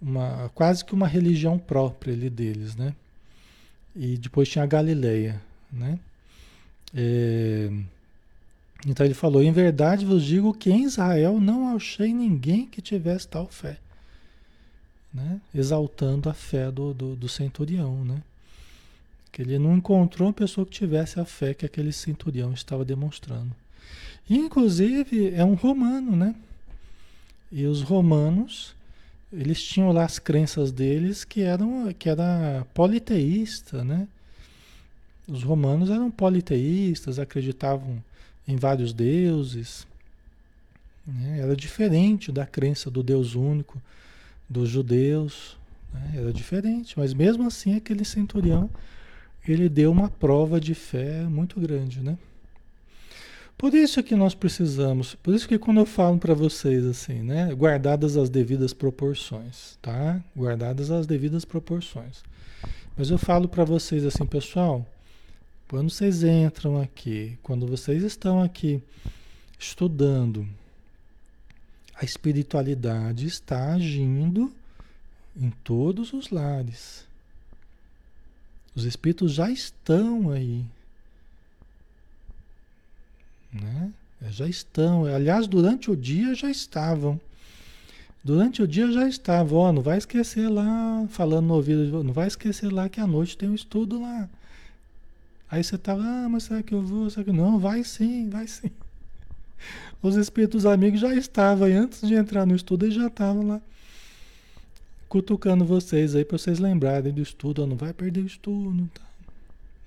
uma quase que uma religião própria ali deles, né? E depois tinha a Galileia, né? É, então ele falou: Em verdade vos digo que em Israel não achei ninguém que tivesse tal fé né? exaltando a fé do, do, do, centurião. Né? Que ele não encontrou uma pessoa que tivesse a fé que aquele centurião estava demonstrando. E, inclusive, é um romano, né? E os romanos, eles tinham lá as crenças deles que eram que era politeísta, né? Os romanos eram politeístas, acreditavam em vários deuses. Né? Era diferente da crença do Deus único dos judeus. Né? Era diferente, mas mesmo assim aquele centurião ele deu uma prova de fé muito grande, né? Por isso que nós precisamos, por isso que quando eu falo para vocês assim, né, guardadas as devidas proporções, tá? Guardadas as devidas proporções. Mas eu falo para vocês assim, pessoal, quando vocês entram aqui, quando vocês estão aqui estudando, a espiritualidade está agindo em todos os lares. Os espíritos já estão aí, né? Já estão. Aliás, durante o dia já estavam. Durante o dia já estavam. Não vai esquecer lá, falando no ouvido, não vai esquecer lá que à noite tem um estudo lá. Aí você tava, ah, mas será que eu vou? Será que não? Vai sim, vai sim. Os espíritos amigos já estavam aí, antes de entrar no estudo, eles já estavam lá cutucando vocês aí para vocês lembrarem do estudo, não vai perder o estudo, tá?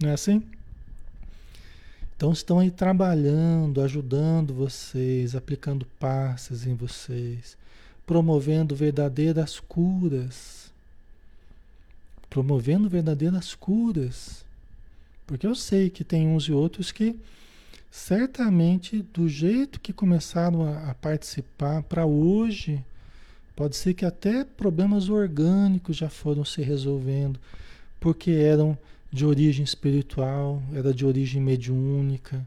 Não é assim? Então estão aí trabalhando, ajudando vocês, aplicando passes em vocês, promovendo verdadeiras curas. Promovendo verdadeiras curas. Porque eu sei que tem uns e outros que certamente do jeito que começaram a, a participar para hoje, pode ser que até problemas orgânicos já foram se resolvendo, porque eram de origem espiritual, era de origem mediúnica,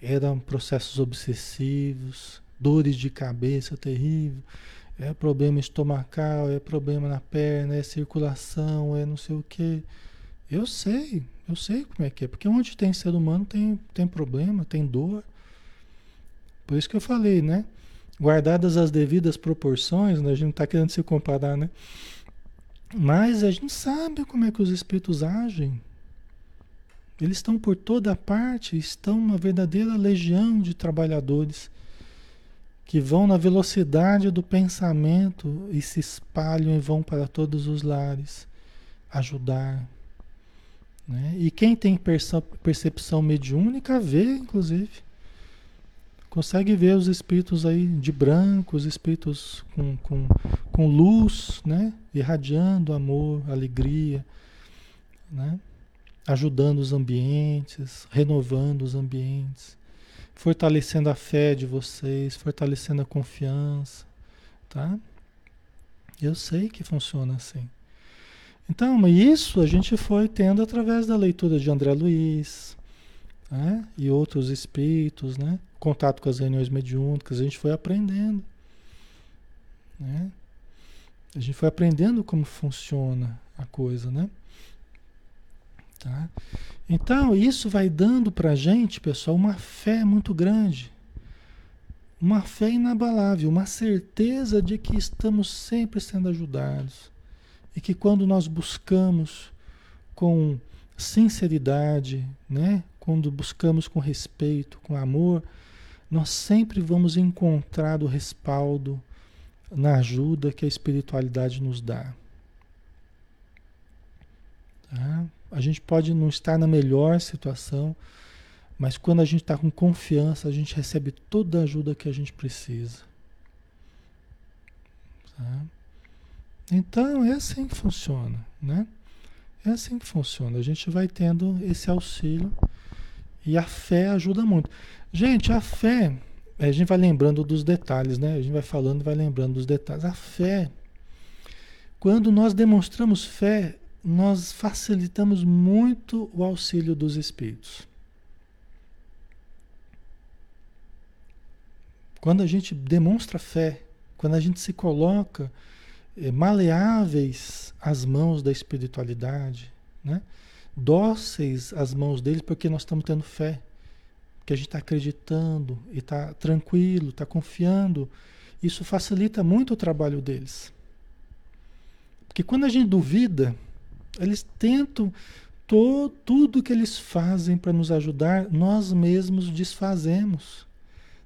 eram processos obsessivos, dores de cabeça terrível, é problema estomacal, é problema na perna, é circulação, é não sei o que. Eu sei, eu sei como é que é, porque onde tem ser humano tem, tem problema, tem dor. Por isso que eu falei, né? Guardadas as devidas proporções, né? a gente não está querendo se comparar, né? Mas a gente sabe como é que os espíritos agem. Eles estão por toda parte, estão uma verdadeira legião de trabalhadores que vão na velocidade do pensamento e se espalham e vão para todos os lares ajudar. Né? E quem tem percepção mediúnica vê, inclusive. Consegue ver os espíritos aí de branco, os espíritos com, com, com luz, né? irradiando amor, alegria. Né? ajudando os ambientes, renovando os ambientes, fortalecendo a fé de vocês, fortalecendo a confiança, tá? Eu sei que funciona assim. Então, isso a gente foi tendo através da leitura de André Luiz né? e outros espíritos, né? contato com as reuniões mediúnicas, a gente foi aprendendo. Né? A gente foi aprendendo como funciona a coisa, né? Tá? Então, isso vai dando para a gente, pessoal, uma fé muito grande. Uma fé inabalável, uma certeza de que estamos sempre sendo ajudados. E que quando nós buscamos com sinceridade, né? quando buscamos com respeito, com amor, nós sempre vamos encontrar o respaldo na ajuda que a espiritualidade nos dá. Tá? A gente pode não estar na melhor situação, mas quando a gente está com confiança, a gente recebe toda a ajuda que a gente precisa. Tá? Então é assim que funciona, né? É assim que funciona. A gente vai tendo esse auxílio e a fé ajuda muito. Gente, a fé, a gente vai lembrando dos detalhes, né? A gente vai falando e vai lembrando dos detalhes. A fé, quando nós demonstramos fé, nós facilitamos muito o auxílio dos espíritos. Quando a gente demonstra fé, quando a gente se coloca é, maleáveis às mãos da espiritualidade, né? dóceis às mãos deles, porque nós estamos tendo fé, que a gente está acreditando e está tranquilo, está confiando, isso facilita muito o trabalho deles. Porque quando a gente duvida, eles tentam to, tudo que eles fazem para nos ajudar, nós mesmos desfazemos.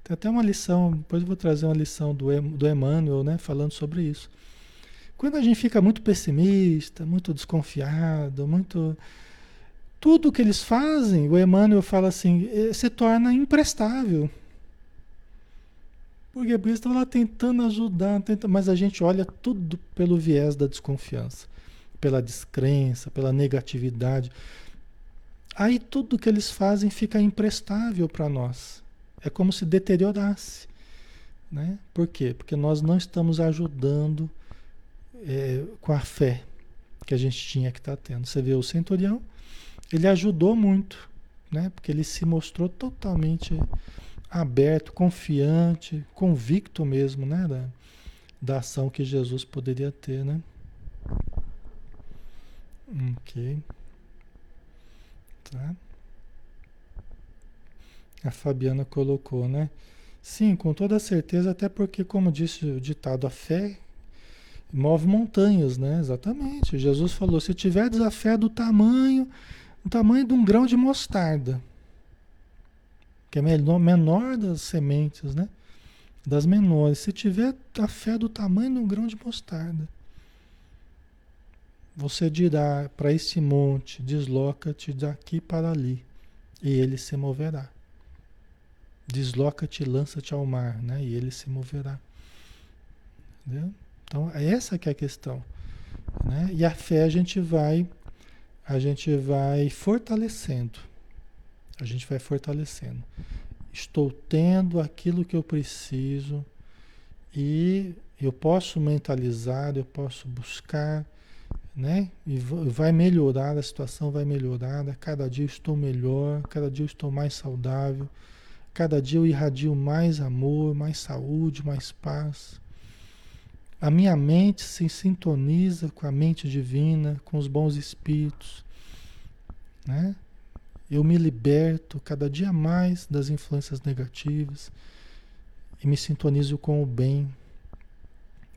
Tem até uma lição, depois eu vou trazer uma lição do, do Emmanuel, né, falando sobre isso. Quando a gente fica muito pessimista, muito desconfiado, muito tudo que eles fazem, o Emmanuel fala assim, eh, se torna imprestável. Porque por isso estão lá tentando ajudar, tentando, mas a gente olha tudo pelo viés da desconfiança, pela descrença, pela negatividade. Aí tudo que eles fazem fica imprestável para nós. É como se deteriorasse. Né? Por quê? Porque nós não estamos ajudando é, com a fé que a gente tinha que estar tá tendo. Você vê o centurião, ele ajudou muito, né? Porque ele se mostrou totalmente aberto, confiante, convicto mesmo, né? Da, da ação que Jesus poderia ter, né? Ok. Tá. A Fabiana colocou, né? Sim, com toda certeza, até porque, como disse o ditado, a fé move montanhas, né? Exatamente. Jesus falou: se tiverdes a fé do tamanho, do tamanho de um grão de mostarda, que é menor, menor das sementes, né? Das menores. Se tiver a fé do tamanho de um grão de mostarda, você dirá para este monte: desloca-te daqui para ali, e ele se moverá. Desloca-te, lança-te ao mar, né? E ele se moverá. Entendeu? Então, essa que é a questão. Né? E a fé a gente vai a gente vai fortalecendo. A gente vai fortalecendo. Estou tendo aquilo que eu preciso e eu posso mentalizar, eu posso buscar, né? E vai melhorar, a situação vai melhorar. Cada dia eu estou melhor, cada dia eu estou mais saudável Cada dia eu irradio mais amor, mais saúde, mais paz. A minha mente se sintoniza com a mente divina, com os bons espíritos. Né? Eu me liberto cada dia mais das influências negativas e me sintonizo com o bem.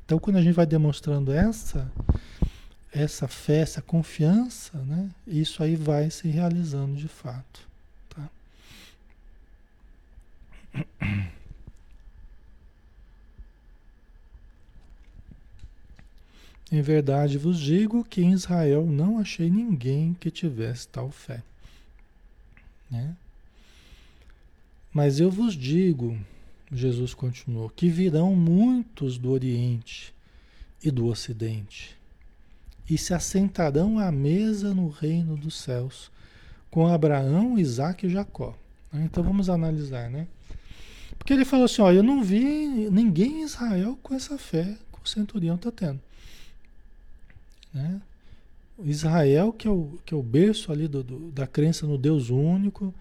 Então, quando a gente vai demonstrando essa, essa fé, essa confiança, né? isso aí vai se realizando de fato. [CLEARS THROAT] Em verdade vos digo que em Israel não achei ninguém que tivesse tal fé. Né? Mas eu vos digo, Jesus continuou, que virão muitos do Oriente e do Ocidente e se assentarão à mesa no reino dos céus com Abraão, Isaac e Jacó. Então vamos analisar, né? Porque ele falou assim: ó, eu não vi ninguém em Israel com essa fé que o centurião está tendo. Né? Israel, que é o, que é o berço ali do, do, da crença no Deus único,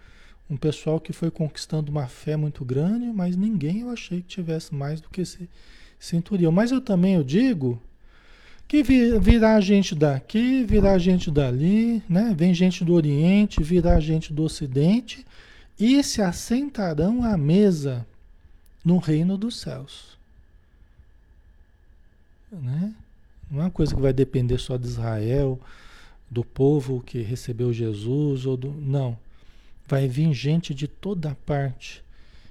um pessoal que foi conquistando uma fé muito grande, mas ninguém eu achei que tivesse mais do que esse centurião. Mas eu também eu digo que virá gente daqui, virá gente dali, né? Vem gente do Oriente, virá gente do Ocidente e se assentarão à mesa no reino dos céus. Né? Não é uma coisa que vai depender só de Israel, do povo que recebeu Jesus, ou do. Não. Vai vir gente de toda parte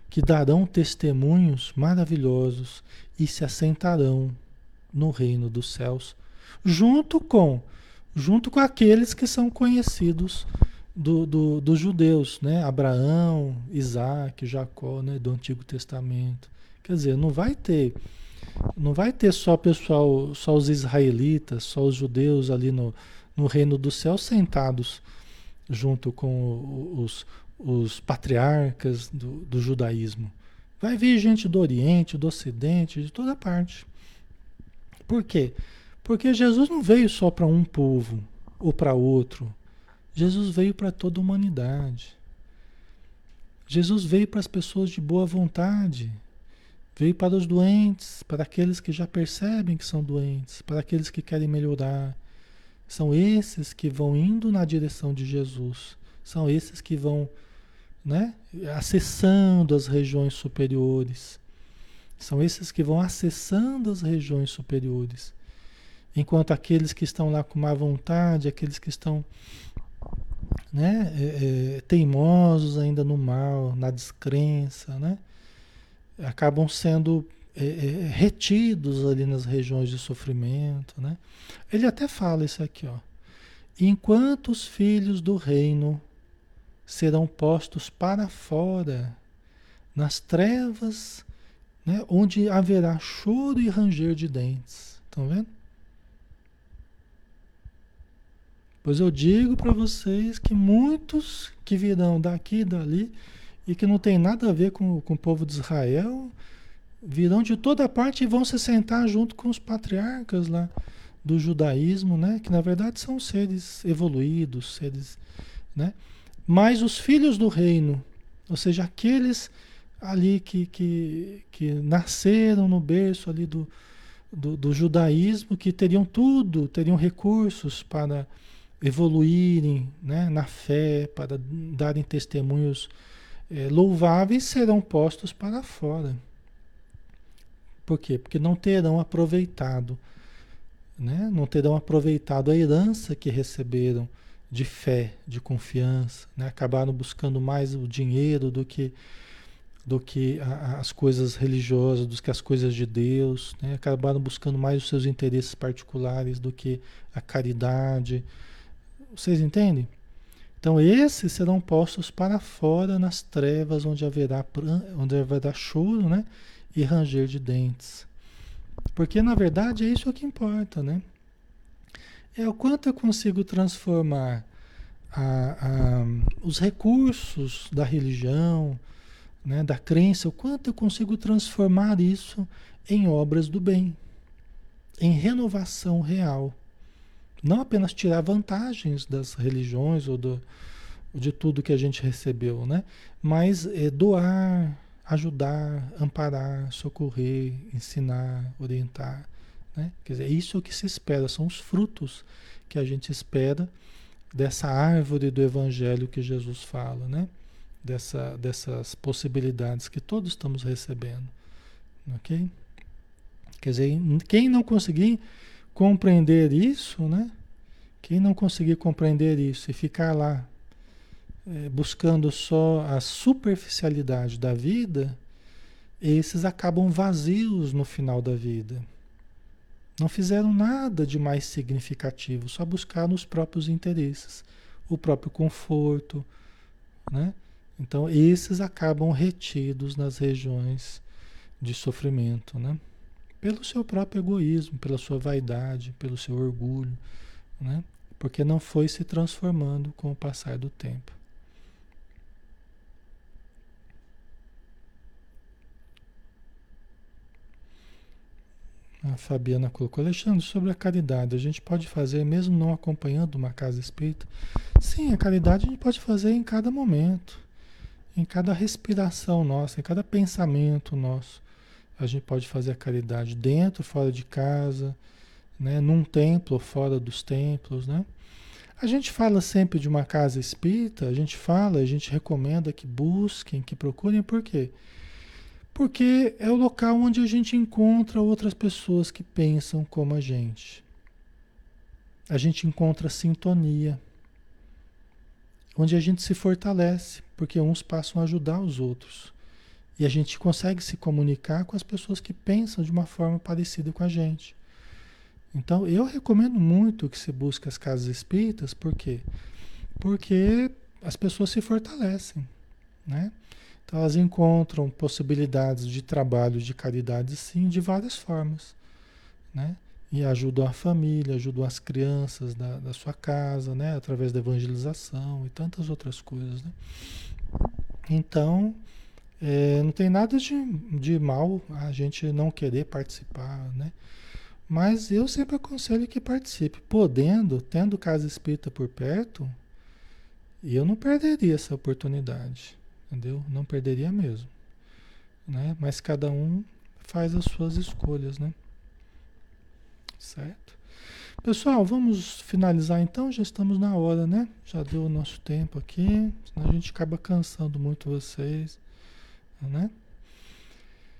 que darão testemunhos maravilhosos e se assentarão no reino dos céus, junto com junto com aqueles que são conhecidos do, do, dos judeus, né? Abraão, Isaac, Jacó, né? Do Antigo Testamento. Quer dizer, não vai ter, não vai ter só pessoal, só os israelitas, só os judeus ali no, no reino do céu sentados junto com os, os patriarcas do, do judaísmo. Vai vir gente do Oriente, do Ocidente, de toda parte. Por quê? Porque Jesus não veio só para um povo ou para outro. Jesus veio para toda a humanidade. Jesus veio para as pessoas de boa vontade. Veio para os doentes, para aqueles que já percebem que são doentes, para aqueles que querem melhorar. São esses que vão indo na direção de Jesus. São esses que vão né, acessando as regiões superiores. São esses que vão acessando as regiões superiores. Enquanto aqueles que estão lá com má vontade, aqueles que estão né, é, é, teimosos ainda no mal, na descrença, né, acabam sendo é, é, retidos ali nas regiões de sofrimento. Né. Ele até fala isso aqui, ó. enquanto os filhos do reino serão postos para fora, nas trevas, né, onde haverá choro e ranger de dentes. Estão vendo? Pois eu digo para vocês que muitos que virão daqui e dali e que não tem nada a ver com, com o povo de Israel virão de toda parte e vão se sentar junto com os patriarcas lá do judaísmo, né? Que na verdade são seres evoluídos, seres, né? Mas os filhos do reino, ou seja, aqueles ali que, que, que nasceram no berço ali do, do, do judaísmo, que teriam tudo, teriam recursos para evoluírem né, na fé, para darem testemunhos é, louváveis, serão postos para fora. Por quê? Porque não terão aproveitado, né? não terão aproveitado a herança que receberam de fé, de confiança, né? acabaram buscando mais o dinheiro do que do que as coisas religiosas, do que as coisas de Deus, né? acabaram buscando mais os seus interesses particulares do que a caridade, vocês entendem? Então esses serão postos para fora nas trevas, onde haverá, onde haverá choro né? e ranger de dentes. Porque na verdade é isso que importa, né? É o quanto eu consigo transformar a, a, os recursos da religião, né, da crença, o quanto eu consigo transformar isso em obras do bem, em renovação real. Não apenas tirar vantagens das religiões ou do, de tudo que a gente recebeu, né? Mas é, doar, ajudar, amparar, socorrer, ensinar, orientar. Né? Quer dizer, é isso que se espera, são os frutos que a gente espera dessa árvore do evangelho que Jesus fala, né? Dessa, dessas possibilidades que todos estamos recebendo. Ok? Quer dizer, quem não conseguir compreender isso, né? Quem não conseguir compreender isso e ficar lá é, buscando só a superficialidade da vida, esses acabam vazios no final da vida. Não fizeram nada de mais significativo, só buscaram os próprios interesses, o próprio conforto, né? Então, esses acabam retidos nas regiões de sofrimento, né? Pelo seu próprio egoísmo, pela sua vaidade, pelo seu orgulho, né? porque não foi se transformando com o passar do tempo. A Fabiana colocou, Alexandre, sobre a caridade, a gente pode fazer mesmo não acompanhando uma casa espírita? Sim, a caridade a gente pode fazer em cada momento, em cada respiração nossa, em cada pensamento nosso a gente pode fazer a caridade dentro, fora de casa, né? num templo, fora dos templos, né? A gente fala sempre de uma casa espírita, a gente fala, a gente recomenda que busquem, que procurem, por quê? Porque é o local onde a gente encontra outras pessoas que pensam como a gente. A gente encontra sintonia, onde a gente se fortalece, porque uns passam a ajudar os outros. E a gente consegue se comunicar com as pessoas que pensam de uma forma parecida com a gente. Então, eu recomendo muito que se busque as casas espíritas, por quê? Porque as pessoas se fortalecem, né? Então, elas encontram possibilidades de trabalho de caridade, sim, de várias formas, né? E ajudam a família, ajudam as crianças da, da sua casa, né? Através da evangelização e tantas outras coisas, né? Então, é, não tem nada de, de mal a gente não querer participar, né? Mas eu sempre aconselho que participe. Podendo, tendo casa espírita por perto, eu não perderia essa oportunidade, entendeu? Não perderia mesmo. Né? Mas cada um faz as suas escolhas, né? Certo? Pessoal, vamos finalizar então, já estamos na hora, né? Já deu o nosso tempo aqui, senão a gente acaba cansando muito vocês né?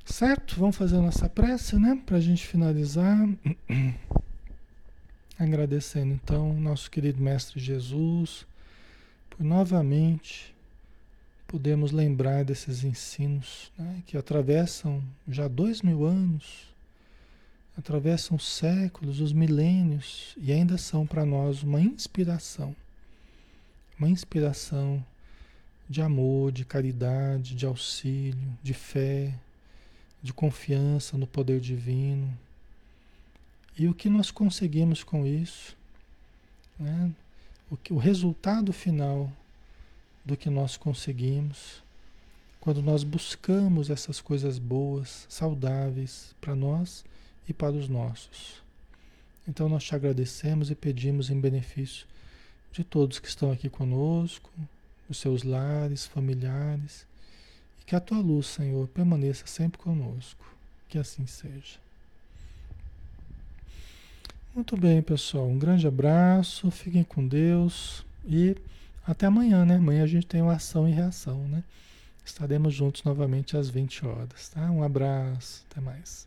Certo? Vamos fazer a nossa prece, né? Para a gente finalizar. [CLEARS THROAT] Agradecendo então nosso querido Mestre Jesus por novamente podemos lembrar desses ensinos né? que atravessam já dois mil anos atravessam os séculos, os milênios e ainda são para nós uma inspiração. Uma inspiração de amor, de caridade, de auxílio, de fé, de confiança no poder divino. E o que nós conseguimos com isso, né? o, que, o resultado final do que nós conseguimos quando nós buscamos essas coisas boas, saudáveis para nós e para os nossos. Então nós te agradecemos e pedimos em benefício de todos que estão aqui conosco, os seus lares, familiares, e que a tua luz, Senhor, permaneça sempre conosco. Que assim seja. Muito bem, pessoal. Um grande abraço, fiquem com Deus e até amanhã, né? Amanhã a gente tem uma ação e reação, né? Estaremos juntos novamente às 20 horas, tá? Um abraço, até mais.